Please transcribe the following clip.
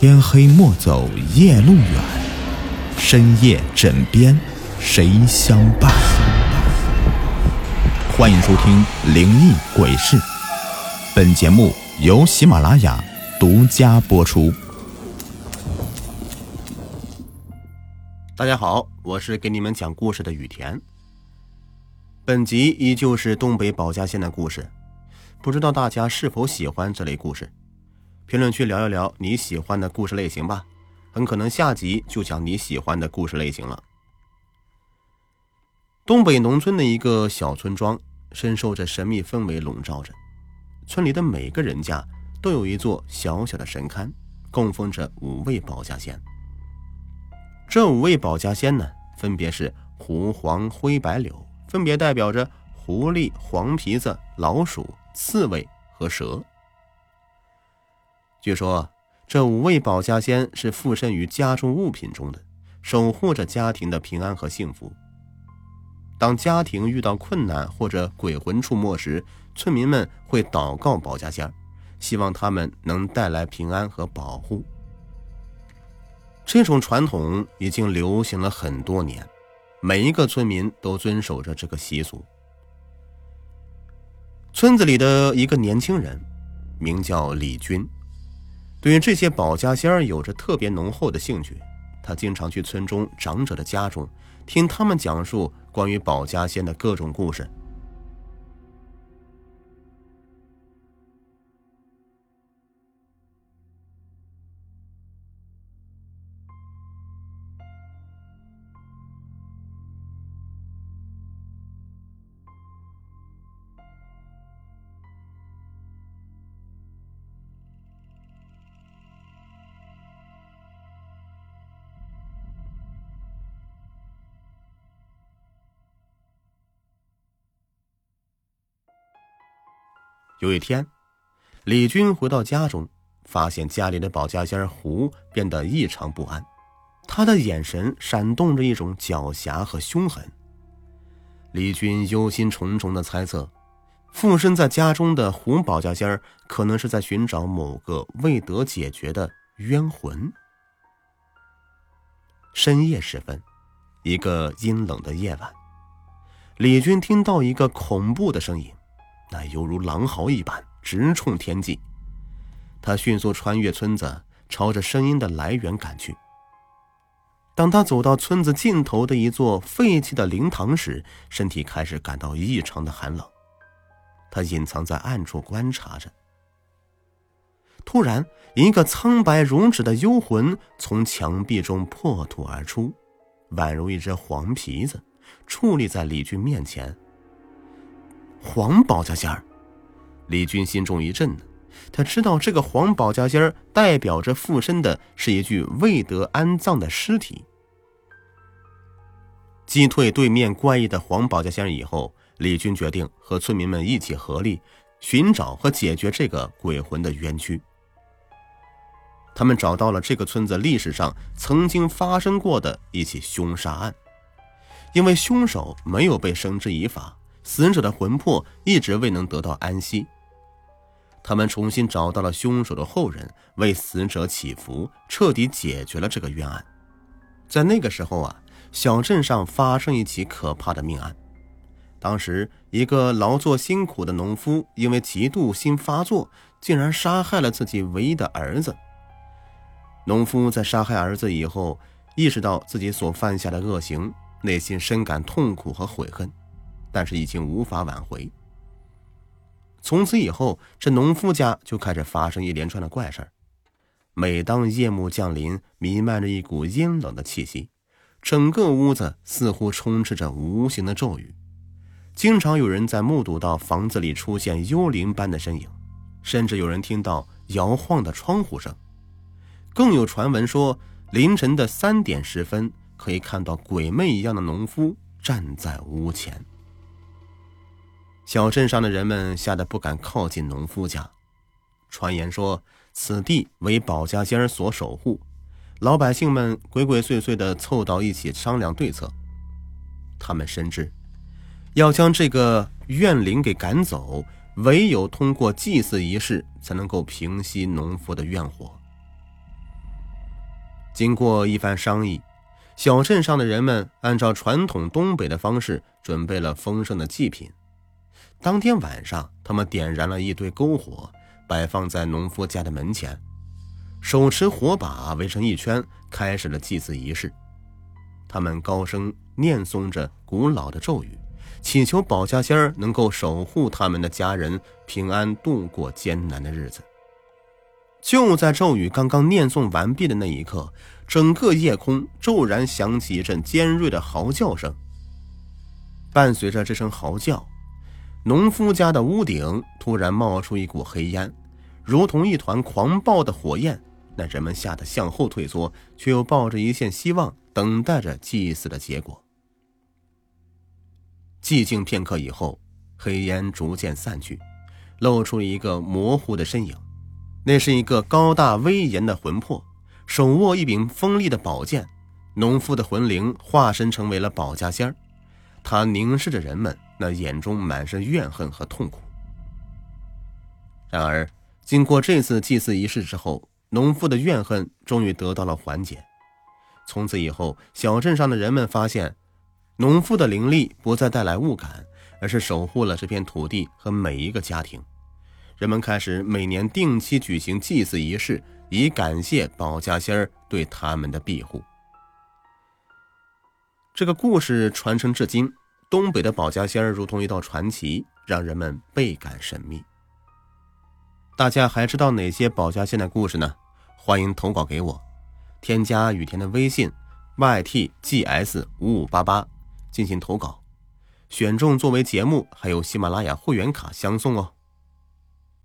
天黑莫走夜路远，深夜枕边谁相伴？欢迎收听《灵异鬼事》，本节目由喜马拉雅独家播出。大家好，我是给你们讲故事的雨田。本集依旧是东北保家县的故事，不知道大家是否喜欢这类故事？评论区聊一聊你喜欢的故事类型吧，很可能下集就讲你喜欢的故事类型了。东北农村的一个小村庄，深受着神秘氛围笼罩着。村里的每个人家都有一座小小的神龛，供奉着五位保家仙。这五位保家仙呢，分别是狐、黄、灰、白、柳，分别代表着狐狸、黄皮子、老鼠、刺猬和蛇。据说，这五位保家仙是附身于家中物品中的，守护着家庭的平安和幸福。当家庭遇到困难或者鬼魂出没时，村民们会祷告保家仙，希望他们能带来平安和保护。这种传统已经流行了很多年，每一个村民都遵守着这个习俗。村子里的一个年轻人，名叫李军。对于这些保家仙儿有着特别浓厚的兴趣，他经常去村中长者的家中，听他们讲述关于保家仙的各种故事。有一天，李军回到家中，发现家里的保家仙胡变得异常不安，他的眼神闪动着一种狡黠和凶狠。李军忧心忡忡的猜测，附身在家中的胡保家仙可能是在寻找某个未得解决的冤魂。深夜时分，一个阴冷的夜晚，李军听到一个恐怖的声音。那犹如狼嚎一般，直冲天际。他迅速穿越村子，朝着声音的来源赶去。当他走到村子尽头的一座废弃的灵堂时，身体开始感到异常的寒冷。他隐藏在暗处观察着。突然，一个苍白如纸的幽魂从墙壁中破土而出，宛如一只黄皮子，矗立在李俊面前。黄保家仙儿，李军心中一震，他知道这个黄保家仙儿代表着附身的是一具未得安葬的尸体。击退对面怪异的黄保家仙儿以后，李军决定和村民们一起合力寻找和解决这个鬼魂的冤屈。他们找到了这个村子历史上曾经发生过的一起凶杀案，因为凶手没有被绳之以法。死者的魂魄一直未能得到安息。他们重新找到了凶手的后人，为死者祈福，彻底解决了这个冤案。在那个时候啊，小镇上发生一起可怕的命案。当时，一个劳作辛苦的农夫因为嫉妒心发作，竟然杀害了自己唯一的儿子。农夫在杀害儿子以后，意识到自己所犯下的恶行，内心深感痛苦和悔恨。但是已经无法挽回。从此以后，这农夫家就开始发生一连串的怪事儿。每当夜幕降临，弥漫着一股阴冷的气息，整个屋子似乎充斥着无形的咒语。经常有人在目睹到房子里出现幽灵般的身影，甚至有人听到摇晃的窗户声。更有传闻说，凌晨的三点时分，可以看到鬼魅一样的农夫站在屋前。小镇上的人们吓得不敢靠近农夫家，传言说此地为保家仙儿所守护，老百姓们鬼鬼祟祟的凑到一起商量对策。他们深知，要将这个怨灵给赶走，唯有通过祭祀仪式才能够平息农夫的怨火。经过一番商议，小镇上的人们按照传统东北的方式准备了丰盛的祭品。当天晚上，他们点燃了一堆篝火，摆放在农夫家的门前，手持火把围成一圈，开始了祭祀仪式。他们高声念诵着古老的咒语，祈求保家仙儿能够守护他们的家人平安度过艰难的日子。就在咒语刚刚念诵完毕的那一刻，整个夜空骤然响起一阵尖锐的嚎叫声。伴随着这声嚎叫，农夫家的屋顶突然冒出一股黑烟，如同一团狂暴的火焰。那人们吓得向后退缩，却又抱着一线希望。等待着祭祀的结果。寂静片刻以后，黑烟逐渐散去，露出一个模糊的身影。那是一个高大威严的魂魄，手握一柄锋利的宝剑。农夫的魂灵化身成为了保家仙儿，他凝视着人们，那眼中满是怨恨和痛苦。然而，经过这次祭祀仪式之后，农夫的怨恨终于得到了缓解。从此以后，小镇上的人们发现，农夫的灵力不再带来物感，而是守护了这片土地和每一个家庭。人们开始每年定期举行祭祀仪式，以感谢保家仙儿对他们的庇护。这个故事传承至今，东北的保家仙儿如同一道传奇，让人们倍感神秘。大家还知道哪些保家仙的故事呢？欢迎投稿给我。添加雨田的微信，ytgs 五五八八，进行投稿，选中作为节目，还有喜马拉雅会员卡相送哦。